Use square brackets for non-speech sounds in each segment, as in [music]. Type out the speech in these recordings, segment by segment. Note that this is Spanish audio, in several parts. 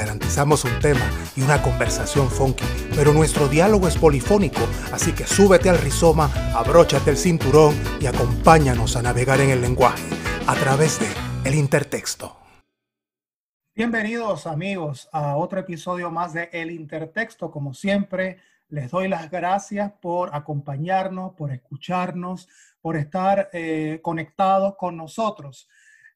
Garantizamos un tema y una conversación funky, pero nuestro diálogo es polifónico, así que súbete al rizoma, abróchate el cinturón y acompáñanos a navegar en el lenguaje a través de El Intertexto. Bienvenidos amigos a otro episodio más de El Intertexto, como siempre les doy las gracias por acompañarnos, por escucharnos, por estar eh, conectados con nosotros.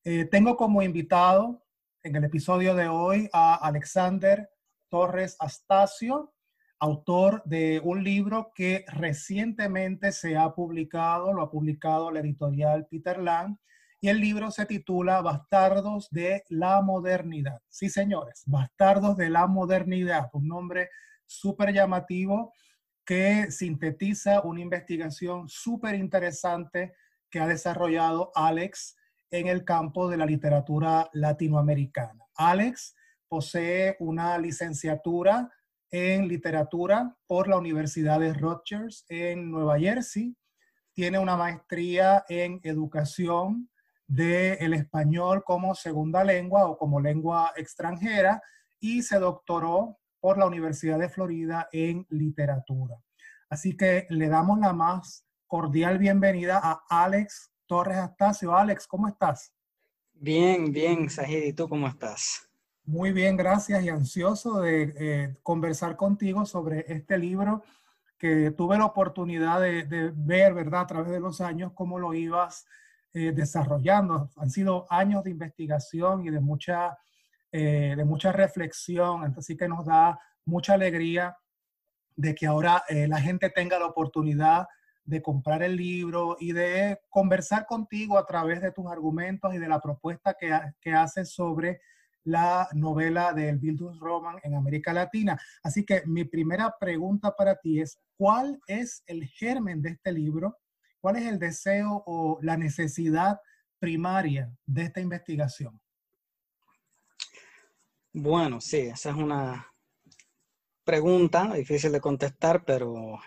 Eh, tengo como invitado en el episodio de hoy a Alexander Torres Astacio, autor de un libro que recientemente se ha publicado, lo ha publicado la editorial Peter Lang, y el libro se titula Bastardos de la Modernidad. Sí, señores, Bastardos de la Modernidad, un nombre súper llamativo que sintetiza una investigación súper interesante que ha desarrollado Alex en el campo de la literatura latinoamericana. Alex posee una licenciatura en literatura por la Universidad de Rutgers en Nueva Jersey. Tiene una maestría en educación del español como segunda lengua o como lengua extranjera y se doctoró por la Universidad de Florida en literatura. Así que le damos la más cordial bienvenida a Alex Torres Astacio. Alex, ¿cómo estás? Bien, bien, Sajid, ¿y tú cómo estás? Muy bien, gracias y ansioso de eh, conversar contigo sobre este libro que tuve la oportunidad de, ver, ¿verdad?, a través de los años, cómo lo ibas eh, desarrollando. Han sido años de investigación y de mucha eh, de mucha reflexión, así que nos da mucha alegría de que ahora eh, la gente tenga la oportunidad de comprar el libro y de conversar contigo a través de tus argumentos y de la propuesta que, que haces sobre la novela del Bildungsroman en América Latina. Así que mi primera pregunta para ti es, ¿cuál es el germen de este libro? ¿Cuál es el deseo o la necesidad primaria de esta investigación? Bueno, sí, esa es una pregunta difícil de contestar, pero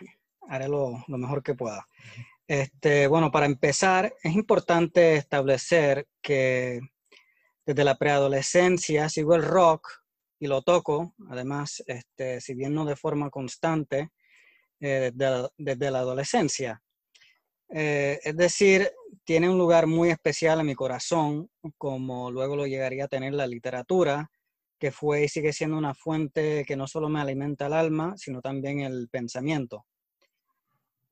haré lo, mejor que pueda. Este, bueno, para empezar, es importante establecer que desde la preadolescencia sigo el rock y lo toco, además, este, si bien no de forma constante, eh, desde, la adolescencia. Eh, es decir, tiene un lugar muy especial en mi corazón, como luego lo llegaría a tener la literatura, que fue y sigue siendo una fuente que no solo me alimenta el alma, sino también el pensamiento.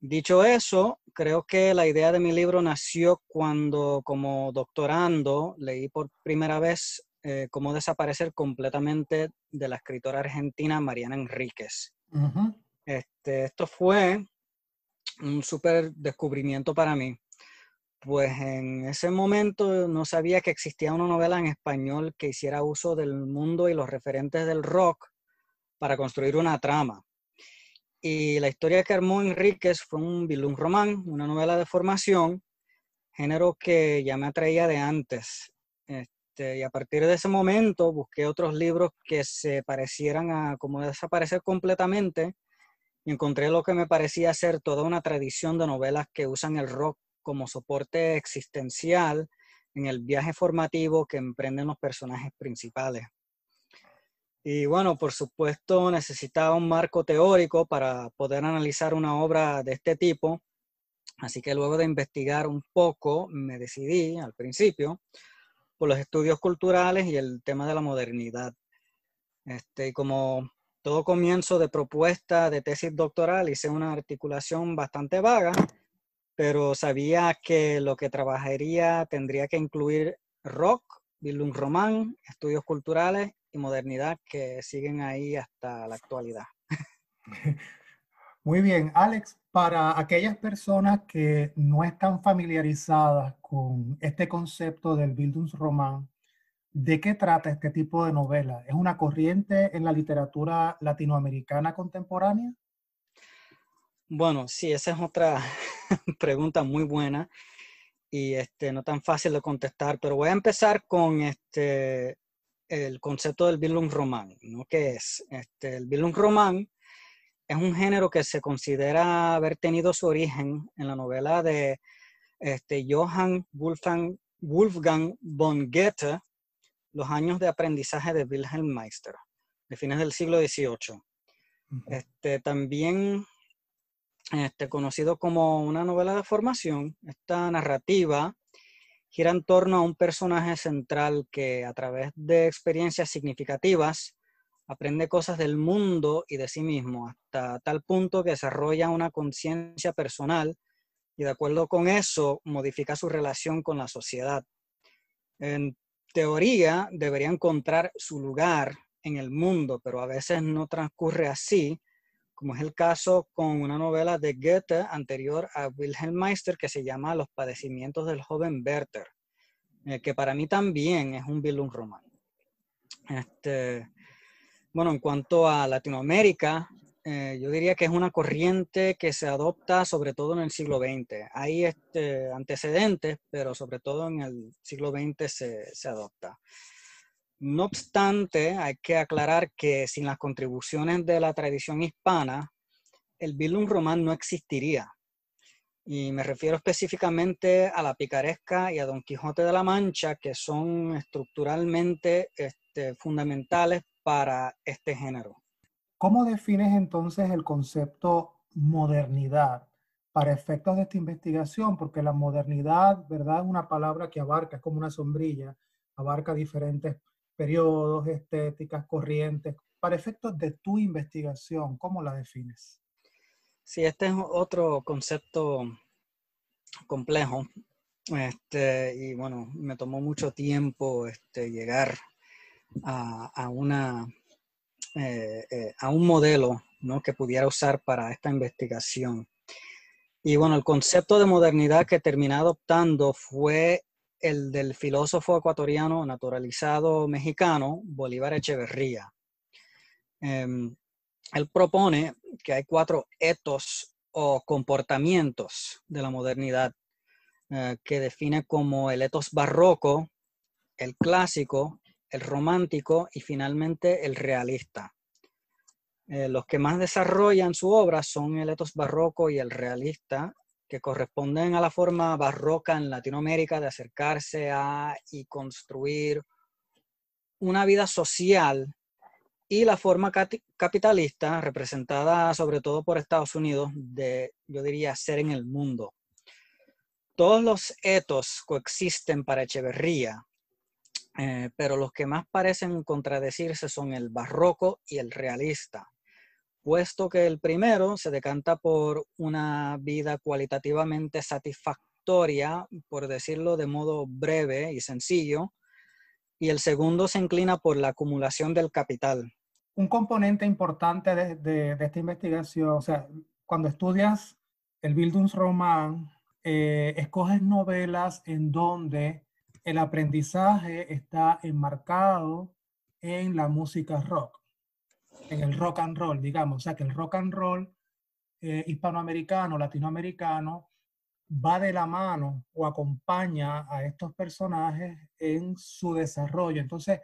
Dicho eso, creo que la idea de mi libro nació cuando como doctorando leí por primera vez eh, cómo desaparecer completamente de la escritora argentina Mariana Enríquez. este, esto fue un súper descubrimiento para mí pues en ese momento no sabía que existía una novela en español que hiciera uso del mundo y los referentes del rock para construir una trama. Y la historia que armó Enríquez fue un bilung román, una novela de formación, género que ya me atraía de antes. Este, y a partir de ese momento busqué otros libros que se parecieran a como desaparecer completamente y encontré lo que me parecía ser toda una tradición de novelas que usan el rock como soporte existencial en el viaje formativo que emprenden los personajes principales. Y bueno, por supuesto necesitaba un marco teórico para poder analizar una obra de este tipo, así que luego de investigar un poco me decidí al principio por los estudios culturales y el tema de la modernidad. Este, como todo comienzo de propuesta de tesis doctoral hice una articulación bastante vaga pero sabía que lo que trabajaría tendría que incluir rock, Bildung Román, estudios culturales y modernidad que siguen ahí hasta la actualidad. [laughs] Muy bien, Alex, para aquellas personas que no están familiarizadas con este concepto del Bildungsroman, ¿de qué trata este tipo de novela? ¿Es una corriente en la literatura latinoamericana contemporánea? Bueno, sí, esa es otra [laughs] pregunta muy buena. y este, no tan fácil de contestar, pero voy a empezar con este, el concepto del Bildung Roman, ¿no? ¿Qué es? Este, el Bildung Roman es un género que se considera haber tenido su origen en la novela de este, Johann Wolfgang, Wolfgang von Goethe, Los años de aprendizaje de Wilhelm Meister, de fines del siglo XVIII. Este, también este, conocido como una novela de formación, esta narrativa gira en torno a un personaje central que a través de experiencias significativas aprende cosas del mundo y de sí mismo, hasta tal punto que desarrolla una conciencia personal y de acuerdo con eso modifica su relación con la sociedad. En teoría debería encontrar su lugar en el mundo, pero a veces no transcurre así, como es el caso con una novela de Goethe anterior a Wilhelm Meister que se llama Los padecimientos del joven Werther, eh, que para mí también es un Bildungsroman. Este, bueno, en cuanto a Latinoamérica, eh, yo diría que es una corriente que se adopta sobre todo en el siglo XX. Hay este, antecedentes, pero sobre todo en el siglo XX se, se adopta. No obstante, hay que aclarar que sin las contribuciones de la tradición hispana, el Bildung Román no existiría. Y me refiero específicamente a la picaresca y a Don Quijote de la Mancha, que son estructuralmente este, fundamentales para este género. ¿Cómo defines entonces el concepto modernidad para efectos de esta investigación? Porque la modernidad, ¿verdad? Es una palabra que abarca, es como una sombrilla, abarca diferentes periodos, estéticas, corrientes. Para efectos de tu investigación, ¿cómo la defines? Sí, este es otro concepto complejo. Este, y bueno, me tomó mucho tiempo este, llegar a, una, eh, eh, a un modelo ¿no? que pudiera usar para esta investigación. Y bueno, el concepto de modernidad que terminé adoptando fue el del filósofo ecuatoriano naturalizado mexicano Bolívar Echeverría. Em, él propone que hay cuatro etos o comportamientos de la modernidad eh, que define como el etos barroco, el clásico, el romántico y finalmente el realista. Eh, los que más desarrollan su obra son el etos barroco y el realista, que corresponden a la forma barroca en Latinoamérica de acercarse a y construir una vida social y la forma capitalista representada sobre todo por Estados Unidos de, yo diría, ser en el mundo. Todos los etos coexisten para Echeverría, eh, pero los que más parecen contradecirse son el barroco y el realista puesto que el primero se decanta por una vida cualitativamente satisfactoria, por decirlo de modo breve y sencillo, y el segundo se inclina por la acumulación del capital. Un componente importante de, esta investigación, o sea, cuando estudias el Bildungsroman, eh, escoges novelas en donde el aprendizaje está enmarcado en la música rock en el rock and roll, digamos. O sea, que el rock and roll eh, hispanoamericano, latinoamericano, va de la mano o acompaña a estos personajes en su desarrollo. Entonces,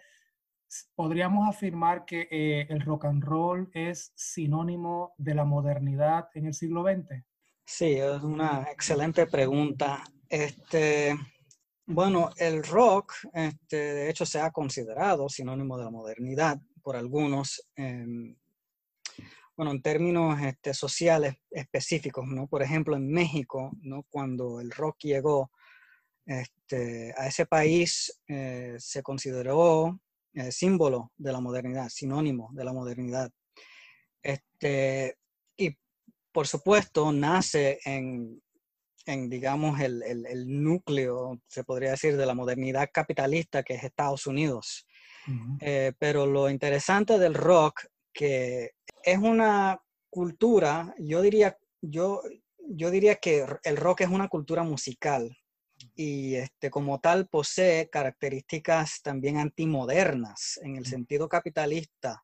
podríamos afirmar que eh, el rock and roll es sinónimo de la modernidad en el siglo XX. Sí, es una excelente pregunta. Este, bueno, el rock, este, de hecho, se ha considerado sinónimo de la modernidad por algunos, em, bueno, en términos este, sociales específicos, ¿no? Por ejemplo, en México, ¿no? Cuando el rock llegó este, a ese país, eh, se consideró eh, símbolo de la modernidad, sinónimo de la modernidad. Este, y por supuesto, nace en, en digamos, el, el, el, núcleo, se podría decir, de la modernidad capitalista que es Estados Unidos. Eh, pero lo interesante del rock, que es una cultura, yo diría, yo, yo diría que el rock es una cultura musical y este, como tal posee características también antimodernas en el sentido capitalista,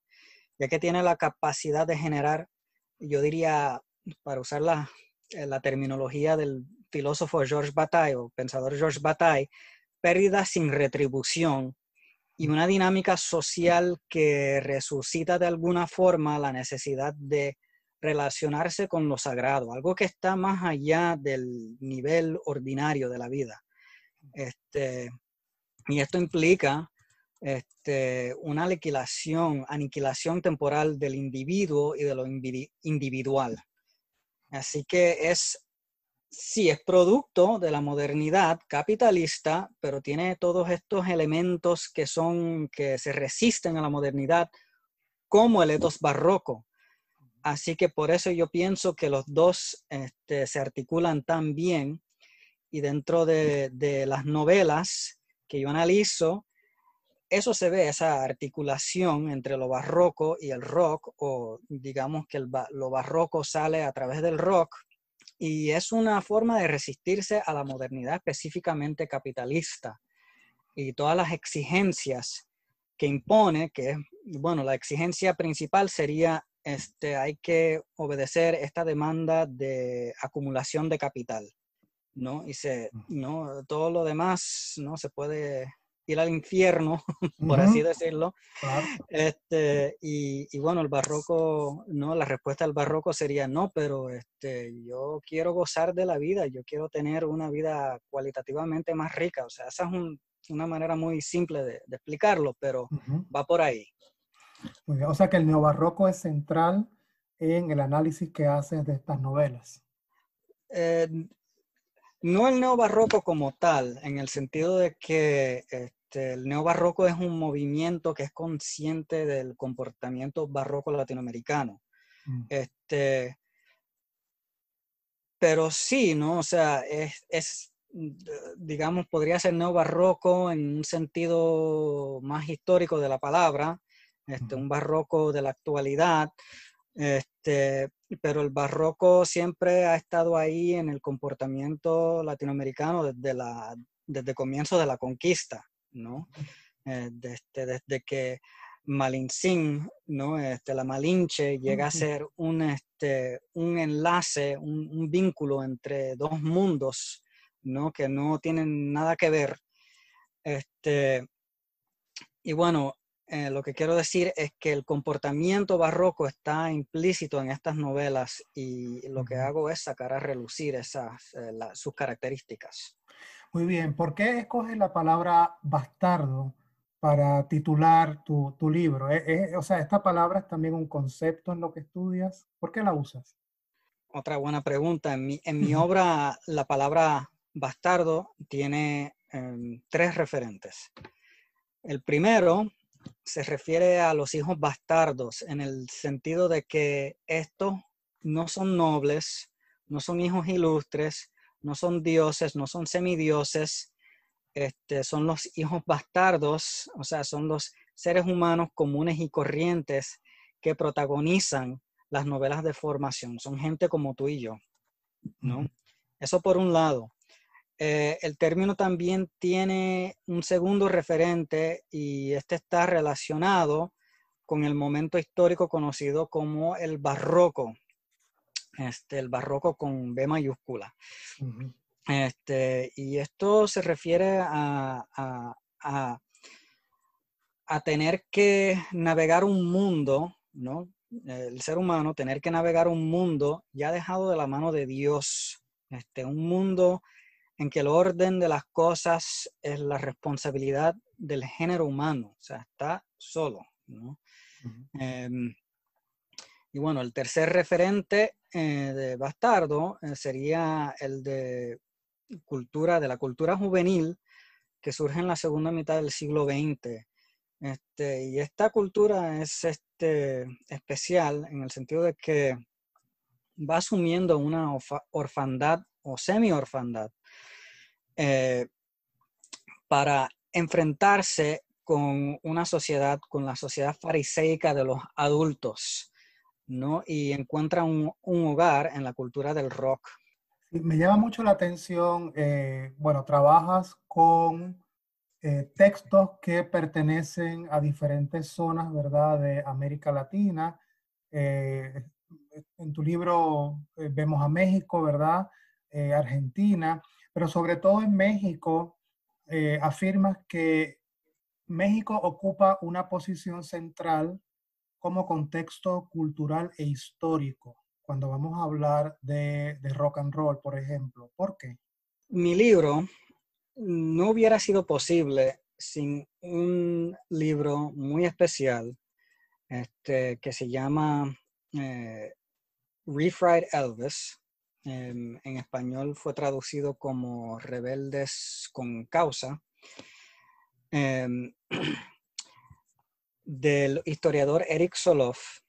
ya que tiene la capacidad de generar, yo diría, para usar la, eh, la terminología del filósofo George Bataille o pensador George Bataille, pérdida sin retribución y una dinámica social que resucita de alguna forma la necesidad de relacionarse con lo sagrado, algo que está más allá del nivel ordinario de la vida. Este, y esto implica este, una aniquilación, aniquilación temporal del individuo y de lo individual. Así que es, sí, es producto de la modernidad capitalista, pero tiene todos estos elementos que son, que se resisten a la modernidad, como el etos barroco. Así que por eso yo pienso que los dos este, se articulan tan bien y dentro de, de las novelas que yo analizo, eso se ve, esa articulación entre lo barroco y el rock, o digamos que lo barroco sale a través del rock, y es una forma de resistirse a la modernidad específicamente capitalista y todas las exigencias que impone, que es, bueno, la exigencia principal sería, este, hay que obedecer esta demanda de acumulación de capital, ¿no? Y se, ¿no? Todo lo demás, ¿no? Se puede ir al infierno, [laughs] por así decirlo. Este, y, bueno, el barroco, no, la respuesta al barroco sería no, pero este, yo quiero gozar de la vida, yo quiero tener una vida cualitativamente más rica. O sea, esa es una manera muy simple de, explicarlo, pero va por ahí. O sea que el neobarroco es central en el análisis que haces de estas novelas. Eh, no el neobarroco como tal, en el sentido de que este, el neobarroco es un movimiento que es consciente del comportamiento barroco latinoamericano. Mm. Este, pero sí, ¿no? O sea, es, digamos, podría ser neobarroco en un sentido más histórico de la palabra, este, un barroco de la actualidad, este, pero el barroco siempre ha estado ahí en el comportamiento latinoamericano desde, la, desde el comienzo de la conquista. ¿No? Eh, desde, desde, que Malintzin, ¿no? Este, la Malinche llega a ser un, este, un enlace, un, vínculo entre dos mundos, ¿no? Que no tienen nada que ver. Este, y bueno, eh, lo que quiero decir es que el comportamiento barroco está implícito en estas novelas y lo que hago es sacar a relucir esas, eh, sus características. Muy bien, ¿por qué escoges la palabra bastardo para titular tu, libro? ¿Eh, eh, o sea, ¿esta palabra es también un concepto en lo que estudias? ¿Por qué la usas? Otra buena pregunta. En mi, en mi obra, la palabra bastardo tiene em, tres referentes. El primero se refiere a los hijos bastardos en el sentido de que estos no son nobles, no son hijos ilustres, no son dioses, no son semidioses, este, son los hijos bastardos, o sea, son los seres humanos comunes y corrientes que protagonizan las novelas de formación. Son gente como tú y yo, ¿no? Eso por un lado. Eh, el término también tiene un segundo referente y este está relacionado con el momento histórico conocido como el barroco, este, el barroco con B mayúscula. este, y esto se refiere a, a, a, tener que navegar un mundo, ¿no? El ser humano, tener que navegar un mundo ya dejado de la mano de Dios, este, un mundo en que el orden de las cosas es la responsabilidad del género humano, o sea, está solo, ¿no? Y bueno, el tercer referente eh, de Bastardo eh, sería el de cultura, de la cultura juvenil que surge en la segunda mitad del siglo XX. Este, y esta cultura es este, especial en el sentido de que va asumiendo una orfandad o semi-orfandad eh, para enfrentarse con una sociedad, con la sociedad fariseica de los adultos. ¿No? Y encuentra un, hogar en la cultura del rock. me llama mucho la atención, eh, bueno, trabajas con eh, textos que pertenecen a diferentes zonas, ¿verdad?, de América Latina. Eh, en tu libro vemos a México, ¿verdad? Argentina, pero sobre todo en México, afirmas que México ocupa una posición central como contexto cultural e histórico cuando vamos a hablar de, rock and roll, por ejemplo. ¿Por qué? Mi libro no hubiera sido posible sin un libro muy especial este, que se llama eh, Refried Elvis. en español fue traducido como Rebeldes con Causa. Em, [clears throat] del historiador Eric Soloff.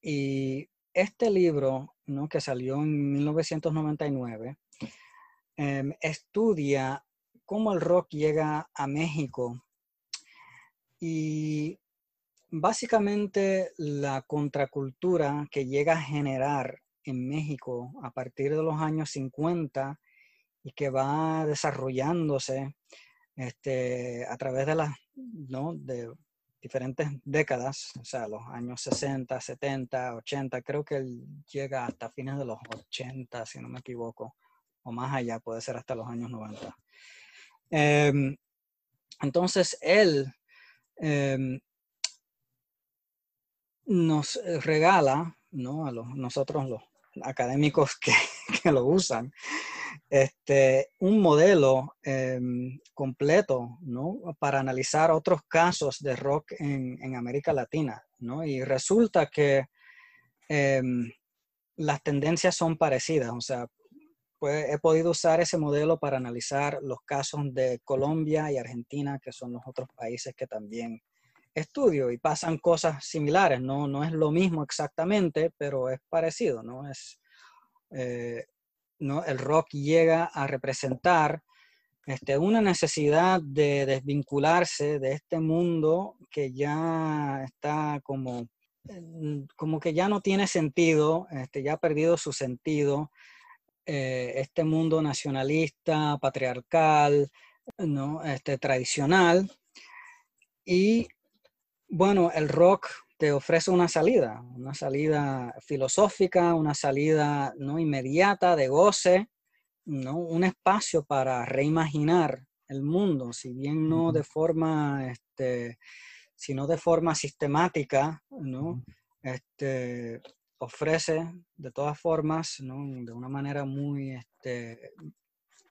Y este libro, ¿no? que salió en 1999, em, estudia cómo el rock llega a México y básicamente la contracultura que llega a generar en México a partir de los años 50 y que va desarrollándose este, a través de las ¿no? de diferentes décadas, o sea, los años 60, 70, 80, creo que él llega hasta fines de los 80, si no me equivoco, o más allá, puede ser hasta los años 90. Em, entonces, él em, nos regala, ¿no? A los, nosotros los académicos que, [laughs] que lo usan, este, un modelo em, completo ¿no? para analizar otros casos de rock en, América Latina. ¿no? Y resulta que las tendencias son parecidas. O sea, he podido usar ese modelo para analizar los casos de Colombia y Argentina, que son los otros países que también estudio y pasan cosas similares. No, no es lo mismo exactamente, pero es parecido, ¿no? Es, eh, ¿no? El rock llega a representar este, una necesidad de desvincularse de este mundo que ya está como, como que ya no tiene sentido, este, ya ha perdido su sentido eh, este mundo nacionalista, patriarcal, ¿no? este, tradicional. Y bueno, el rock te ofrece una salida, una salida filosófica, una salida no inmediata de goce, ¿no? un espacio para reimaginar el mundo, si bien no de forma, este, sino de forma sistemática, ¿no? Este, ofrece de todas formas, de una manera muy este,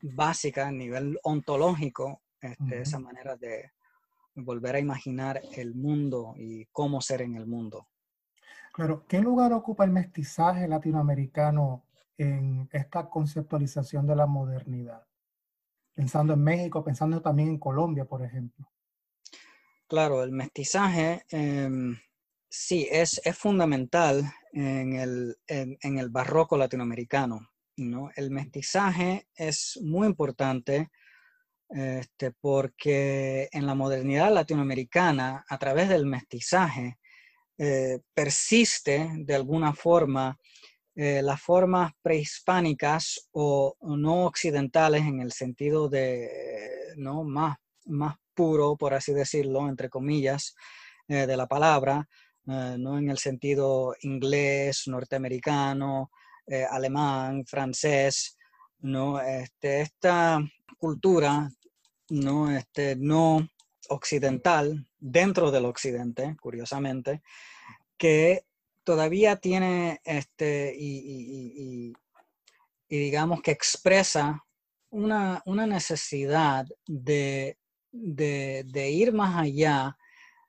básica a nivel ontológico, este, esa manera de volver a imaginar el mundo y cómo ser en el mundo. Claro, ¿qué lugar ocupa el mestizaje latinoamericano en esta conceptualización de la modernidad? Pensando en México, pensando también en Colombia, por ejemplo. Claro, el mestizaje em, sí es, es fundamental en el, en, el barroco latinoamericano. ¿no? El mestizaje es muy importante este, porque en la modernidad latinoamericana, a través del mestizaje, eh, persiste de alguna forma eh, las formas prehispánicas o, no occidentales en el sentido de ¿no? más, más puro, por así decirlo, entre comillas, eh, de la palabra, no en el sentido inglés, norteamericano, alemán, francés, ¿no? Este, esta cultura no, este, no occidental, dentro del occidente, curiosamente, que todavía tiene este, y, digamos que expresa una, necesidad de, de, ir más allá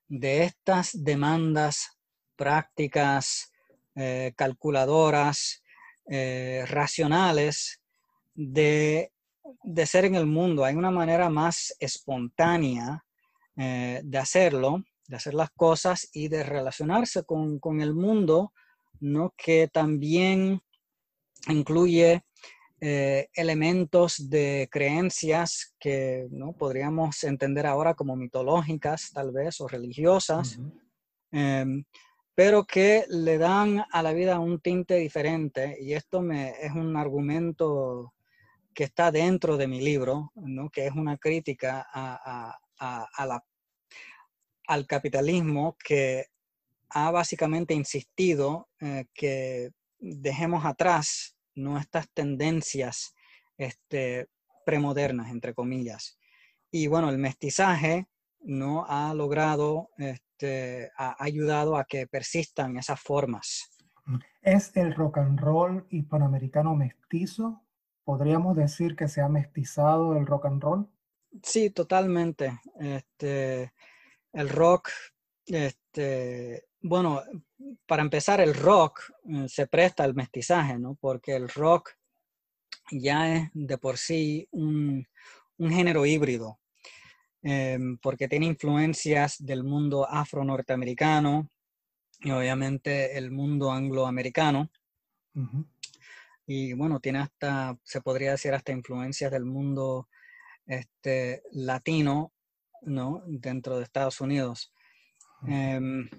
de estas demandas prácticas, eh, calculadoras, eh, racionales de, ser en el mundo. Hay una manera más espontánea eh, de hacerlo, de hacer las cosas y de relacionarse con, el mundo, ¿no? que también incluye eh, elementos de creencias que ¿no? podríamos entender ahora como mitológicas tal vez o religiosas, em, pero que le dan a la vida un tinte diferente y esto me, es un argumento que está dentro de mi libro, ¿no? que es una crítica a, la, al capitalismo que ha básicamente insistido eh, que dejemos atrás ¿no? Estas tendencias este, premodernas, entre comillas. Y bueno, el mestizaje no ha logrado, este, ha ayudado a que persistan esas formas. ¿Es el rock and roll hispanoamericano mestizo? ¿Podríamos decir que se ha mestizado el rock and roll? Sí, totalmente. Este, el rock, este, bueno, para empezar, el rock eh, se presta al mestizaje, ¿no? Porque el rock ya es de por sí un, género híbrido, em, porque tiene influencias del mundo afro-norteamericano y obviamente el mundo angloamericano. Y bueno, tiene hasta, se podría decir, hasta influencias del mundo este, latino, ¿no? Dentro de Estados Unidos. Em,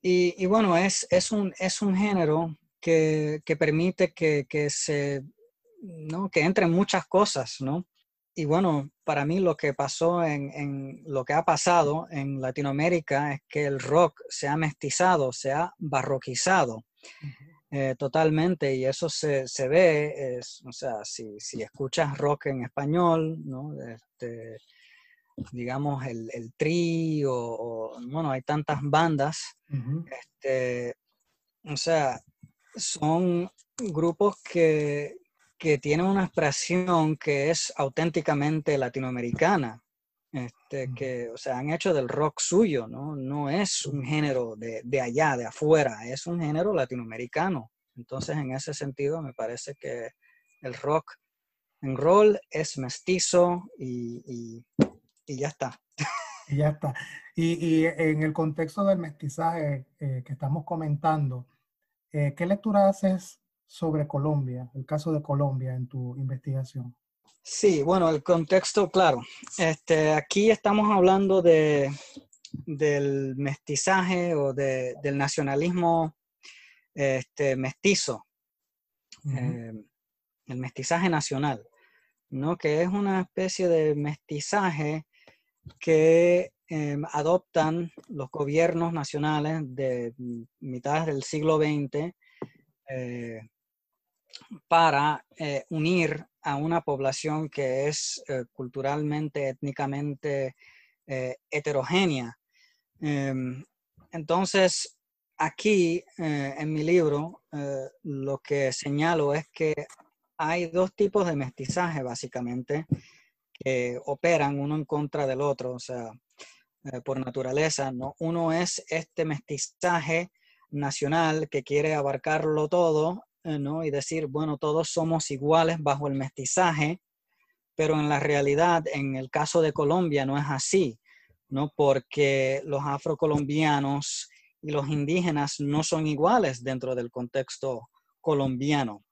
y, bueno, es, es, un, es un género que, permite que, se, ¿no? que entren muchas cosas, ¿no? Y bueno, para mí lo que pasó en, lo que ha pasado en Latinoamérica es que el rock se ha mestizado, se ha barroquizado. Eh, totalmente, y eso se, ve, es, o sea, si, escuchas rock en español, ¿no? Este, digamos, el, el tri o, bueno, hay tantas bandas, este, o sea, son grupos que, que tienen una expresión que es auténticamente latinoamericana. Este, que, o sea, han hecho del rock suyo, ¿no? No es un género de, de, allá, de afuera, es un género latinoamericano. Entonces, en ese sentido, me parece que el rock en roll es mestizo y, y, ya está. Y ya está. Y, y en el contexto del mestizaje eh, que estamos comentando, eh, ¿qué lectura haces sobre Colombia, el caso de Colombia en tu investigación? Sí, bueno, el contexto, claro. Este, aquí estamos hablando de, del mestizaje o de, del nacionalismo este, mestizo, eh, el mestizaje nacional, ¿no? que es una especie de mestizaje que em, adoptan los gobiernos nacionales de mitad del siglo XX para eh, unir a una población que es eh, culturalmente, étnicamente eh, heterogénea. Em, entonces, aquí en mi libro lo que señalo es que hay dos tipos de mestizaje, básicamente, que operan uno en contra del otro, o sea, por naturaleza, ¿no? Uno es este mestizaje nacional que quiere abarcarlo todo eh, y decir, bueno, todos somos iguales bajo el mestizaje, pero en la realidad, en el caso de Colombia, no es así, ¿no? Porque los afrocolombianos y los indígenas no son iguales dentro del contexto colombiano,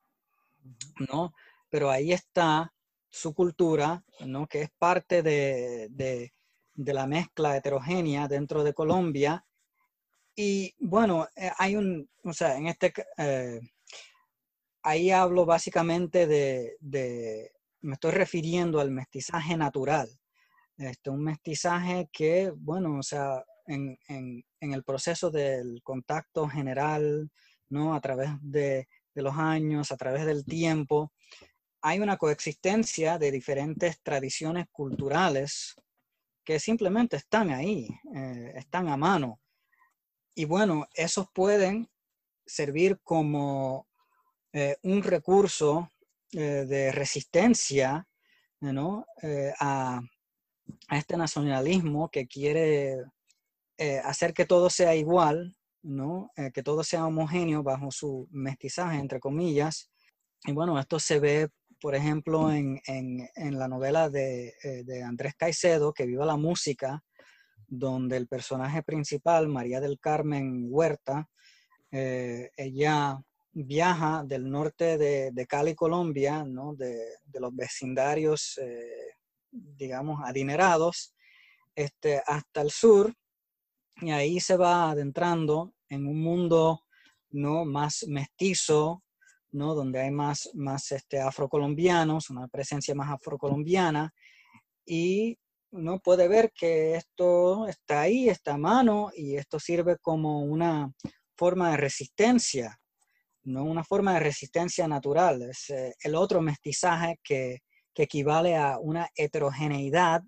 ¿no? Pero ahí está su cultura, ¿no? Que es parte de, de, la mezcla heterogénea dentro de Colombia. Y bueno, eh, hay un, o sea, en este, eh, ahí hablo básicamente de, me estoy refiriendo al mestizaje natural. Este, un mestizaje que, bueno, o sea, en, el proceso del contacto general, ¿no? A través de, los años, a través del tiempo, hay una coexistencia de diferentes tradiciones culturales que simplemente están ahí, eh, están a mano. Y bueno, esos pueden servir como eh, un recurso eh, de resistencia eh, a, este nacionalismo que quiere hacer que todo sea igual, ¿no? que todo sea homogéneo bajo su mestizaje, entre comillas. Y bueno, esto se ve, por ejemplo, en, la novela de, de, Andrés Caicedo, Que viva la música, donde el personaje principal, María del Carmen Huerta, ella viaja del norte de, Cali, Colombia, de, los vecindarios, eh, digamos, adinerados, este, hasta el sur, y ahí se va adentrando en un mundo ¿no? más mestizo, ¿no? donde hay más, más este, afrocolombianos, una presencia más afrocolombiana, y uno puede ver que esto está ahí, está a mano, y esto sirve como una forma de resistencia no una forma de resistencia natural, es eh, el otro mestizaje que, equivale a una heterogeneidad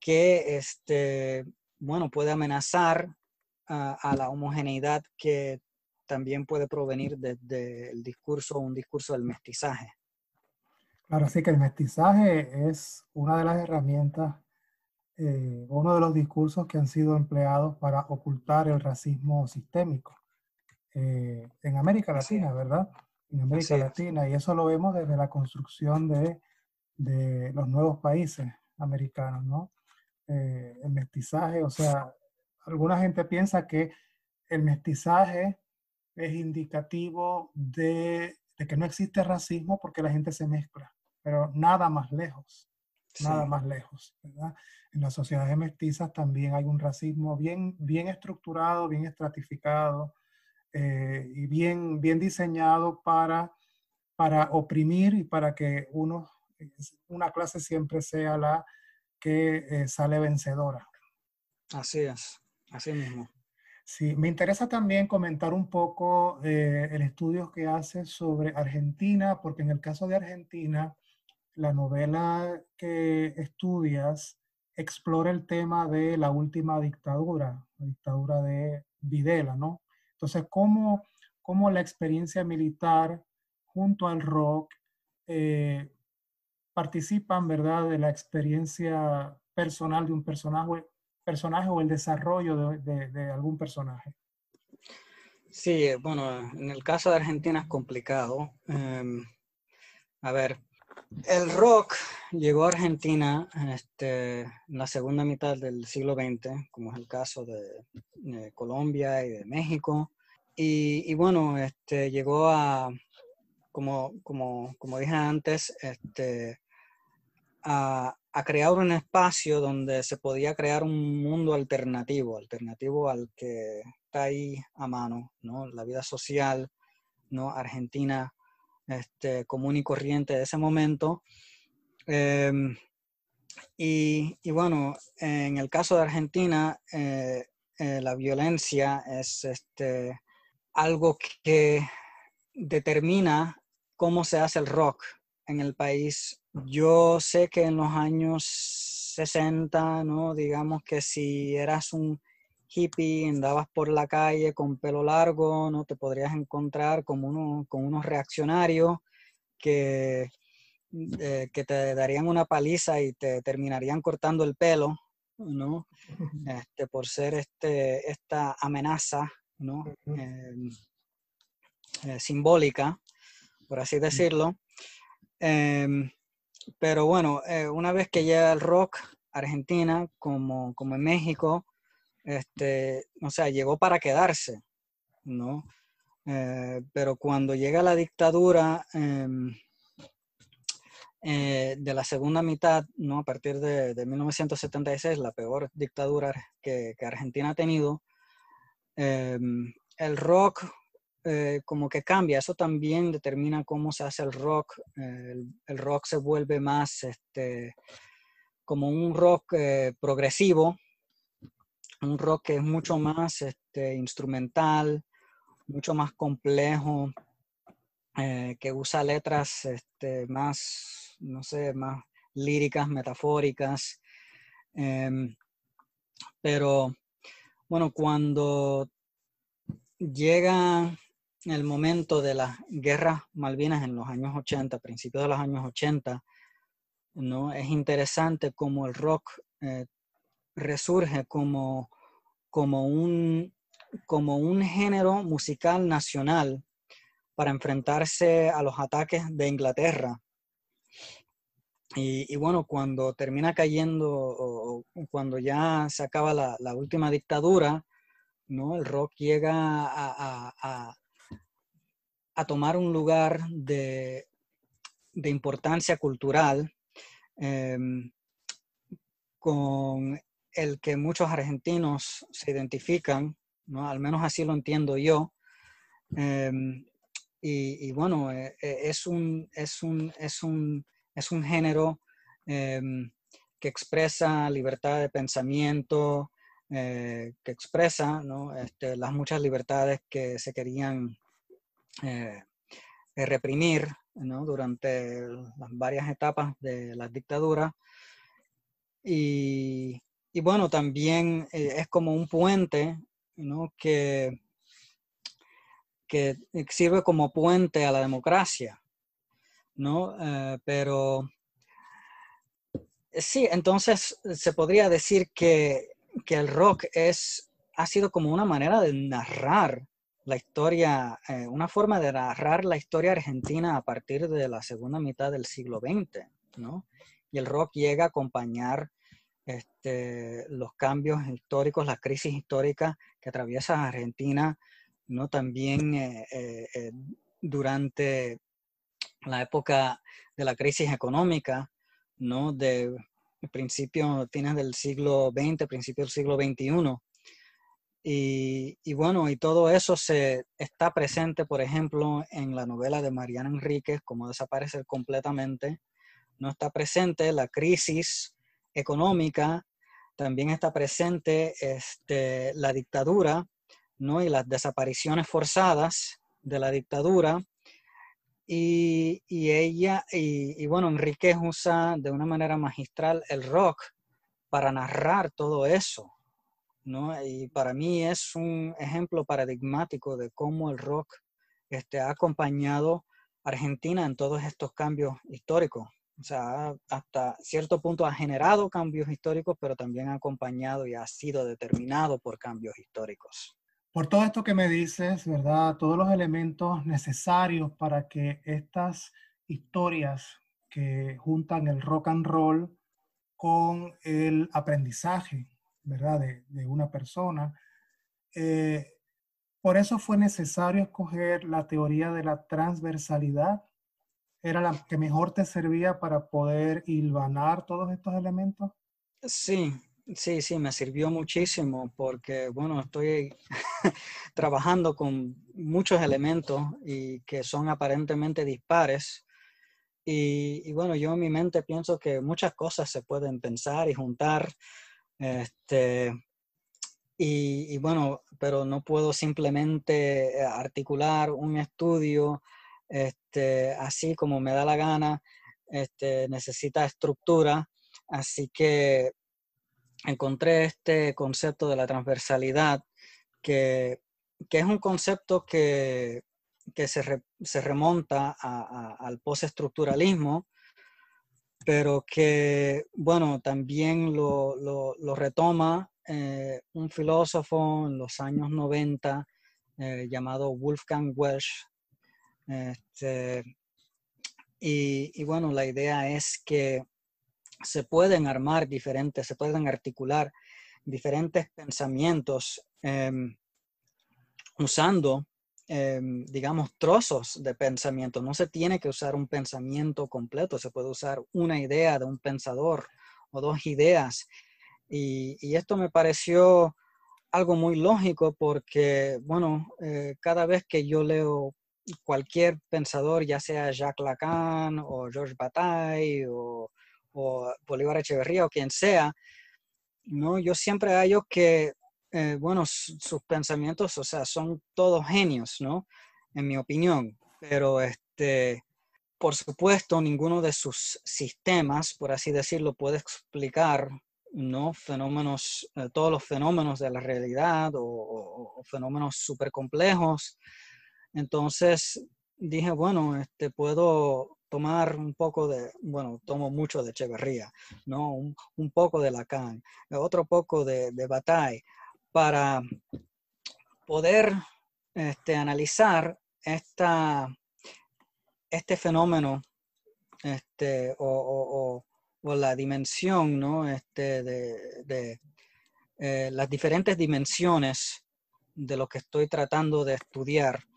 que, este, bueno, puede amenazar a, la homogeneidad que también puede provenir desde el discurso, un discurso del mestizaje. Claro, sí que el mestizaje es una de las herramientas, eh, uno de los discursos que han sido empleados para ocultar el racismo sistémico. Eh, en América Latina, ¿verdad? En América Latina, y eso lo vemos desde la construcción de, de los nuevos países americanos, ¿no? Eh, el mestizaje, o sea, alguna gente piensa que el mestizaje es indicativo de, de, que no existe racismo porque la gente se mezcla, pero nada más lejos, nada más lejos, ¿verdad? En las sociedades mestizas también hay un racismo bien, bien estructurado, bien estratificado, eh, y bien, bien diseñado para, para oprimir y para que uno, una clase siempre sea la que eh, sale vencedora. Así es, así mismo. Sí, me interesa también comentar un poco eh, el estudio que hace sobre Argentina, porque en el caso de Argentina, la novela que estudias explora el tema de la última dictadura, la dictadura de Videla, ¿no? Entonces, ¿cómo, cómo la experiencia militar junto al rock eh, participan, ¿verdad?, de la experiencia personal de un personaje, o el desarrollo de, algún personaje. Sí, bueno, en el caso de Argentina es complicado. Em, a ver, el rock llegó a Argentina este, en la segunda mitad del siglo XX, como es el caso de, Colombia y de México. Y, bueno, este, llegó a, como, dije antes, este, a, crear un espacio donde se podía crear un mundo alternativo, alternativo al que está ahí a mano, ¿no? La vida social, ¿no? Argentina este, común y corriente de ese momento. Em, y, bueno, en el caso de Argentina, eh, eh, la violencia es este, algo que determina cómo se hace el rock en el país. Yo sé que en los años 60, ¿no? Digamos que si eras un hippie, andabas por la calle con pelo largo, no te podrías encontrar con, uno, con unos reaccionarios que, eh, que te darían una paliza y te terminarían cortando el pelo, ¿no? [laughs] Este, por ser este, esta amenaza, ¿no? Em, eh, simbólica, por así decirlo. Em, pero bueno, eh, una vez que llega el rock Argentina, como, como en México, este, o sea, llegó para quedarse, ¿no? Eh, pero cuando llega la dictadura em, eh, de la segunda mitad, ¿no? A partir de, 1976, la peor dictadura que, Argentina ha tenido, em, el rock eh, como que cambia, eso también determina cómo se hace el rock, el, rock se vuelve más este, como un rock progresivo, un rock que es mucho más este, instrumental, mucho más complejo, eh, que usa letras este, más, no sé, más líricas, metafóricas. Em, pero bueno, cuando llega el momento de las guerras Malvinas en los años 80, principios de los años 80, ¿no? es interesante cómo el rock eh, resurge como, como, un, como un género musical nacional para enfrentarse a los ataques de Inglaterra. Y, bueno, cuando termina cayendo, cuando ya se acaba la, última dictadura, ¿no? el rock llega a, a, tomar un lugar de, de importancia cultural em, con el que muchos argentinos se identifican, ¿no? al menos así lo entiendo yo. Em, y, bueno, eh, eh, es, un, es, un, es, un, es un género em, que expresa libertad de pensamiento, eh, que expresa ¿no? este, las muchas libertades que se querían reprimir durante las varias etapas de la dictadura. Y, bueno, también es como un puente que, que sirve como puente a la democracia. ¿no? pero sí, entonces se podría decir que, que el rock es, ha sido como una manera de narrar la historia, eh, una forma de narrar la historia argentina a partir de la segunda mitad del siglo XX, ¿no? Y el rock llega a acompañar este, los cambios históricos, la crisis histórica que atraviesa Argentina, ¿no? También eh, eh, durante la época de la crisis económica, ¿no? De principio, fines del siglo XX, principio del siglo XXI. Y, bueno, y todo eso se está presente, por ejemplo, en la novela de Mariana Enríquez, como desaparecer completamente. No está presente la crisis económica, también está presente este, la dictadura, ¿no? Y las desapariciones forzadas de la dictadura. Y, ella, y, y bueno, Enríquez usa de una manera magistral el rock para narrar todo eso, y para mí es un ejemplo paradigmático de cómo el rock este, ha acompañado a Argentina en todos estos cambios históricos. O sea, hasta cierto punto ha generado cambios históricos, pero también ha acompañado y ha sido determinado por cambios históricos. Por todo esto que me dices, ¿verdad? Todos los elementos necesarios para que estas historias que juntan el rock and roll con el aprendizaje, ¿verdad? De, una persona. Eh, por eso fue necesario escoger la teoría de la transversalidad. ¿Era la que mejor te servía para poder hilvanar todos estos elementos? Sí, sí, sí, me sirvió muchísimo porque, bueno, estoy [laughs] trabajando con muchos elementos y que son aparentemente dispares. Y, bueno, yo en mi mente pienso que muchas cosas se pueden pensar y juntar este, y, bueno, pero no puedo simplemente eh, articular un estudio este, así como me da la gana. Este, necesita estructura. Así que encontré este concepto de la transversalidad, que, es un concepto que, se, remonta al postestructuralismo, pero que, bueno, también lo, lo, retoma eh, un filósofo en los años 90 eh, llamado Wolfgang Welsch. Este, y, y, bueno, la idea es que se pueden armar diferentes, se pueden articular diferentes pensamientos em, usando Em, digamos, trozos de pensamiento. No se tiene que usar un pensamiento completo, se puede usar una idea de un pensador o dos ideas. Y, esto me pareció algo muy lógico porque, bueno, eh, cada vez que yo leo cualquier pensador, ya sea Jacques Lacan o Georges Bataille o, o Bolívar Echeverría o quien sea, ¿no? yo siempre hallo que eh, bueno, sus pensamientos, o sea, son todos genios, ¿no? En mi opinión. Pero, este, por supuesto, ninguno de sus sistemas, por así decirlo, puede explicar, ¿no? Fenómenos, eh, todos los fenómenos de la realidad o, fenómenos súper complejos. Entonces, dije, bueno, este, puedo tomar un poco de, bueno, tomo mucho de Echeverría, ¿no? Un, poco de Lacan, otro poco de, de Bataille, para poder este, analizar esta, este fenómeno este, o, la dimensión, ¿no? Este, de, eh, las diferentes dimensiones de lo que estoy tratando de estudiar.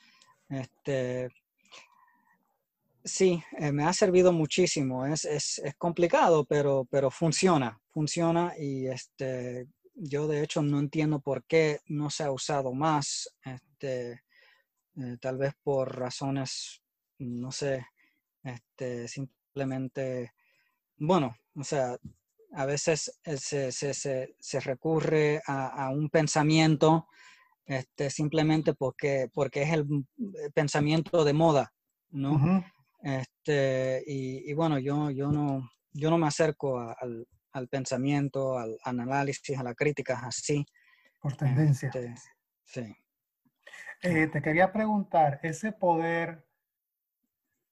Este, sí, eh, me ha servido muchísimo. Es, es, es, complicado, pero, pero funciona, funciona y este, yo de hecho no entiendo por qué no se ha usado más, este, eh, tal vez por razones, no sé, este, simplemente, bueno, o sea, a veces eh, se, recurre a, un pensamiento este, simplemente porque, porque es el pensamiento de moda, ¿no? este, y, bueno, yo, yo, no, yo no me acerco al, al, pensamiento, al, análisis, a la crítica así. Por tendencia. Este, sí. Eh, te quería preguntar, ese poder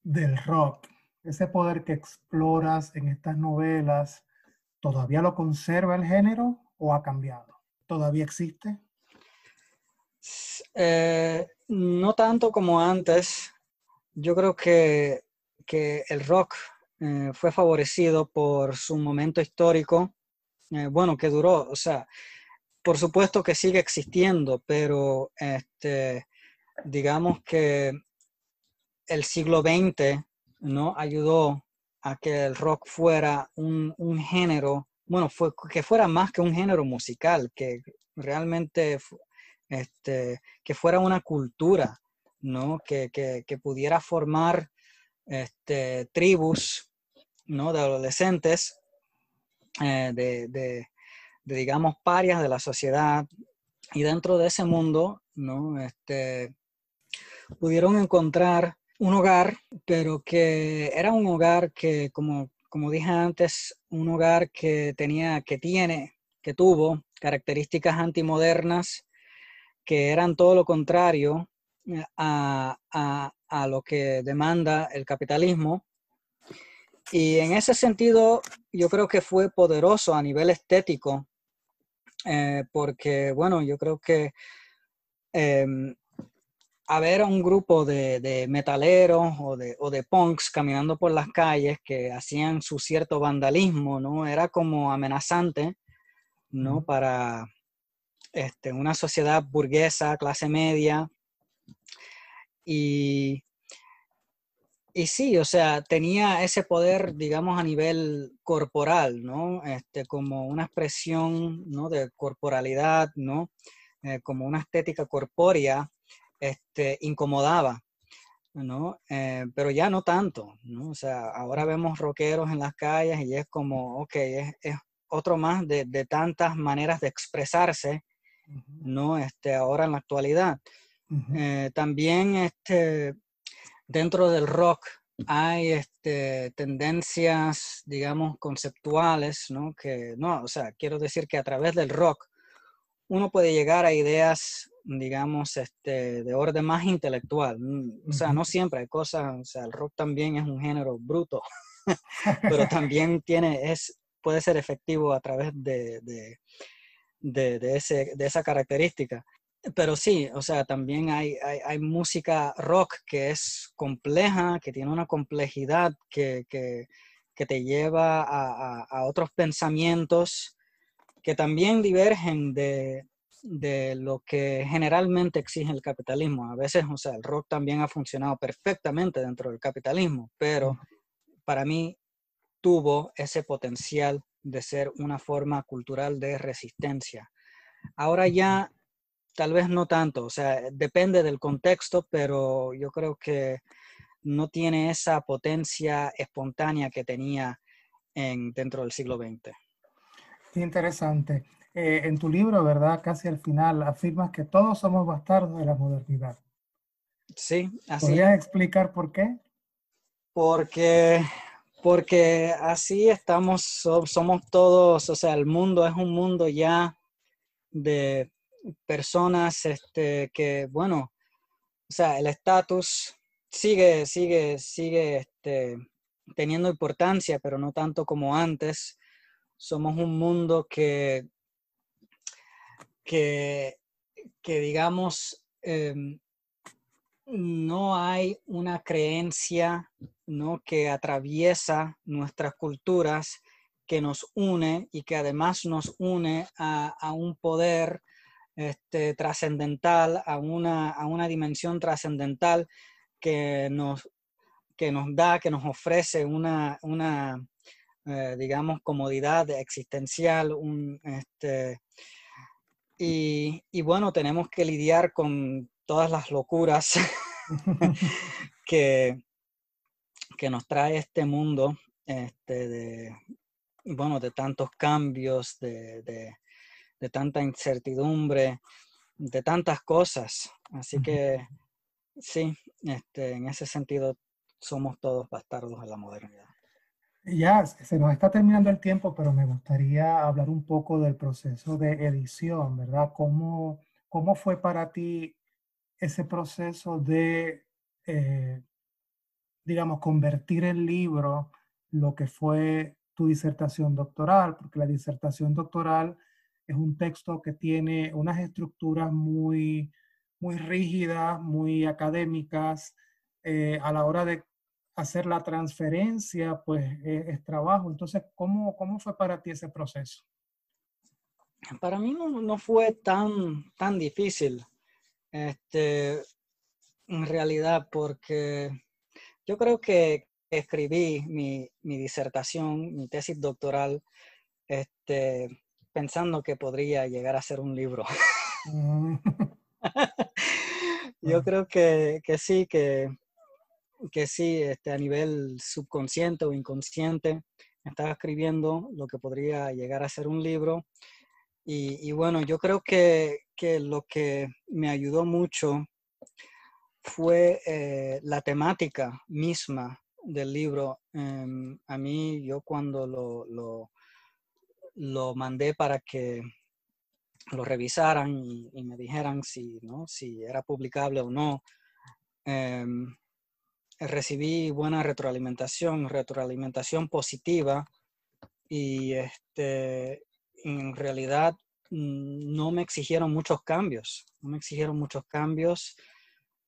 del rock, ese poder que exploras en estas novelas, ¿todavía lo conserva el género o ha cambiado? ¿Todavía existe? Eh, no tanto como antes. Yo creo que, el rock eh, fue favorecido por su momento histórico, eh, bueno, que duró, o sea, por supuesto que sigue existiendo, pero este, digamos que el siglo XX ¿no? ayudó a que el rock fuera un, género, bueno, fue, que fuera más que un género musical, que realmente este, que fuera una cultura, ¿no? Que, pudiera formar este, tribus, ¿no? De adolescentes, eh, de, digamos, parias de la sociedad. Y dentro de ese mundo, ¿no? Este, pudieron encontrar un hogar, pero que era un hogar que, como, como dije antes, un hogar que tenía, que tiene, que tuvo características antimodernas que eran todo lo contrario eh, a, lo que demanda el capitalismo. Y en ese sentido, yo creo que fue poderoso a nivel estético, eh, porque, bueno, yo creo que eh, haber un grupo de, metaleros o de, o de, punks caminando por las calles que hacían su cierto vandalismo, ¿no? Era como amenazante, ¿no? Para, este, una sociedad burguesa, clase media. Y, y sí, o sea, tenía ese poder, digamos, a nivel corporal, ¿no? Este, como una expresión, ¿no? De corporalidad, ¿no? Eh, como una estética corpórea, este, incomodaba, ¿no? Eh, pero ya no tanto, ¿no? O sea, ahora vemos rockeros en las calles y es como, ok, es, otro más de, de, tantas maneras de expresarse ¿no? Este, ahora en la actualidad. Eh, también este, dentro del rock hay este, tendencias, digamos, conceptuales, ¿no? Que, no, o sea, quiero decir que a través del rock uno puede llegar a ideas, digamos, este, de orden más intelectual. O sea, no siempre hay cosas, o sea, el rock también es un género bruto, [laughs] pero [laughs] también tiene, es, puede ser efectivo a través de, de, ese, de esa característica. Pero sí, o sea, también hay, hay, música rock que es compleja, que tiene una complejidad que, que, que te lleva a, a, otros pensamientos que también divergen de, de, lo que generalmente exige el capitalismo. A veces, o sea, el rock también ha funcionado perfectamente dentro del capitalismo, pero para mí tuvo ese potencial de ser una forma cultural de resistencia. Ahora ya tal vez no tanto, o sea, depende del contexto, pero yo creo que no tiene esa potencia espontánea que tenía en, dentro del siglo XX. Qué interesante. Eh, en tu libro, ¿verdad? Casi al final afirmas que todos somos bastardos de la modernidad. Sí, así. ¿Podrías explicar por qué? Porque porque así estamos, somos todos, o sea, el mundo es un mundo ya de personas este, que, bueno, o sea, el estatus sigue, sigue, sigue este, teniendo importancia, pero no tanto como antes. Somos un mundo que, que, que digamos, em, no hay una creencia ¿no? que atraviesa nuestras culturas, que nos une y que además nos une a, un poder este, trascendental, a una, a una dimensión trascendental que nos, que nos da, que nos ofrece una, una eh, digamos, comodidad existencial. Un, este, y, y bueno, tenemos que lidiar con todas las locuras [laughs] [laughs] que, que nos trae este mundo este, de, bueno, de tantos cambios, de, de, tanta incertidumbre, de tantas cosas. Así que sí, este, en ese sentido somos todos bastardos de la modernidad. Ya, se nos está terminando el tiempo, pero me gustaría hablar un poco del proceso de edición, ¿verdad? ¿Cómo, cómo fue para ti ese proceso de, eh, digamos, convertir el libro lo que fue tu disertación doctoral? Porque la disertación doctoral es un texto que tiene unas estructuras muy, muy rígidas, muy académicas. Eh, a la hora de hacer la transferencia, pues es, trabajo. Entonces, ¿cómo, ¿cómo fue para ti ese proceso? Para mí no, fue tan, tan difícil, este, en realidad, porque yo creo que escribí mi, mi disertación, mi tesis doctoral, este, pensando que podría llegar a ser un libro. Mm. [laughs] Yo creo que, que, sí, que, que sí, este, a nivel subconsciente o inconsciente, estaba escribiendo lo que podría llegar a ser un libro. Y, bueno, yo creo que, que, lo que me ayudó mucho fue eh, la temática misma del libro. Em, a mí, yo cuando lo, lo, mandé para que lo revisaran y, me dijeran si, ¿no? si era publicable o no. Em, recibí buena retroalimentación, retroalimentación positiva y este, en realidad mm, no me exigieron muchos cambios, no me exigieron muchos cambios,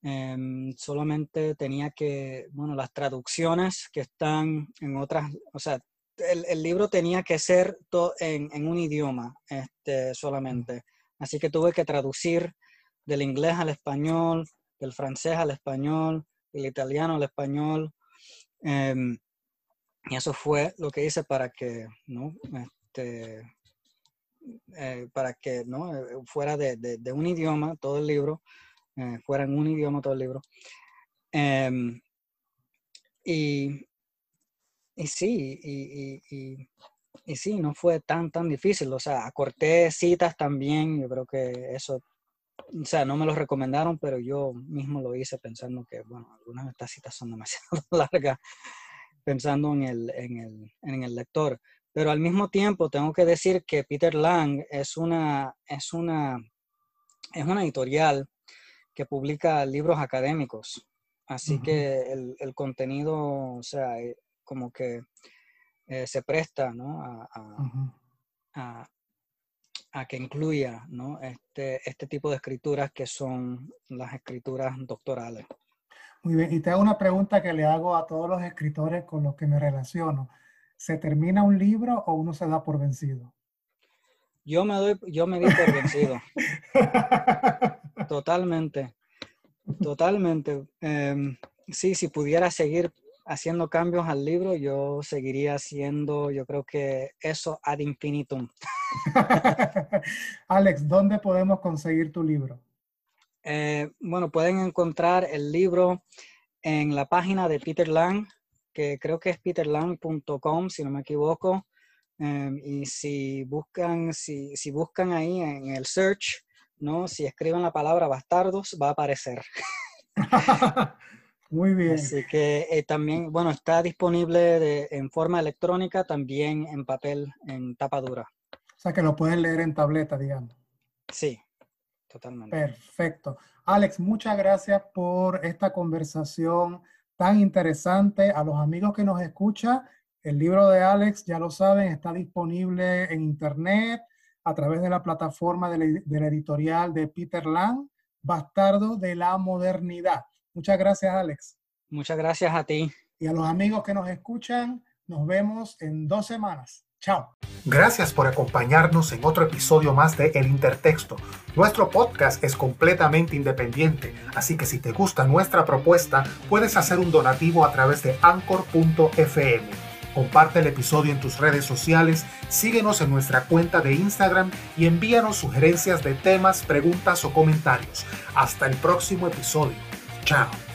em, solamente tenía que, bueno, las traducciones que están en otras, o sea, el, libro tenía que ser en, en, un idioma este, solamente. Así que tuve que traducir del inglés al español, del francés al español, del italiano al español. Em, y eso fue lo que hice para que, ¿no? Este, eh, para que ¿no? Fuera de, de, un idioma todo el libro, eh, fuera en un idioma todo el libro. Em, y, y sí, y, y, y, sí, no fue tan, tan difícil. O sea, acorté citas también. Yo creo que eso, o sea, no me lo recomendaron, pero yo mismo lo hice pensando que, bueno, algunas de estas citas son demasiado [laughs] largas, pensando en el, en el, en el lector. Pero al mismo tiempo tengo que decir que Peter Lang es una, es una, es una editorial que publica libros académicos. Así que el, el, contenido, o sea, eh, como que eh, se presta ¿no? a, a, que incluya ¿no? este, este tipo de escrituras que son las escrituras doctorales. Muy bien, y te hago una pregunta que le hago a todos los escritores con los que me relaciono. ¿Se termina un libro o uno se da por vencido? Yo me doy, yo me di por vencido. [laughs] Totalmente. Totalmente. Em, sí, si pudiera seguir haciendo cambios al libro, yo seguiría haciendo, yo creo que eso ad infinitum. [laughs] Alex, ¿dónde podemos conseguir tu libro? Eh, bueno, pueden encontrar el libro en la página de Peter Lang, que creo que es peterlang.com, si no me equivoco. Em, y si buscan, si, si buscan ahí en el search, ¿no? Si escriben la palabra bastardos, va a aparecer. [laughs] Muy bien. Así que eh, también, bueno, está disponible en forma electrónica, también en papel, en tapa dura. O sea que lo pueden leer en tableta, digamos. Sí, totalmente. Perfecto. Alex, muchas gracias por esta conversación tan interesante. A los amigos que nos escuchan, el libro de Alex, ya lo saben, está disponible en internet a través de la plataforma de la editorial de Peter Lang, Bastardo de la Modernidad. Muchas gracias, Alex. Muchas gracias a ti. Y a los amigos que nos escuchan, nos vemos en dos semanas. Chao. Gracias por acompañarnos en otro episodio más de El Intertexto. Nuestro podcast es completamente independiente, así que si te gusta nuestra propuesta, puedes hacer un donativo a través de anchor.fm. Comparte el episodio en tus redes sociales, síguenos en nuestra cuenta de Instagram y envíanos sugerencias de temas, preguntas o comentarios. Hasta el próximo episodio. Ciao.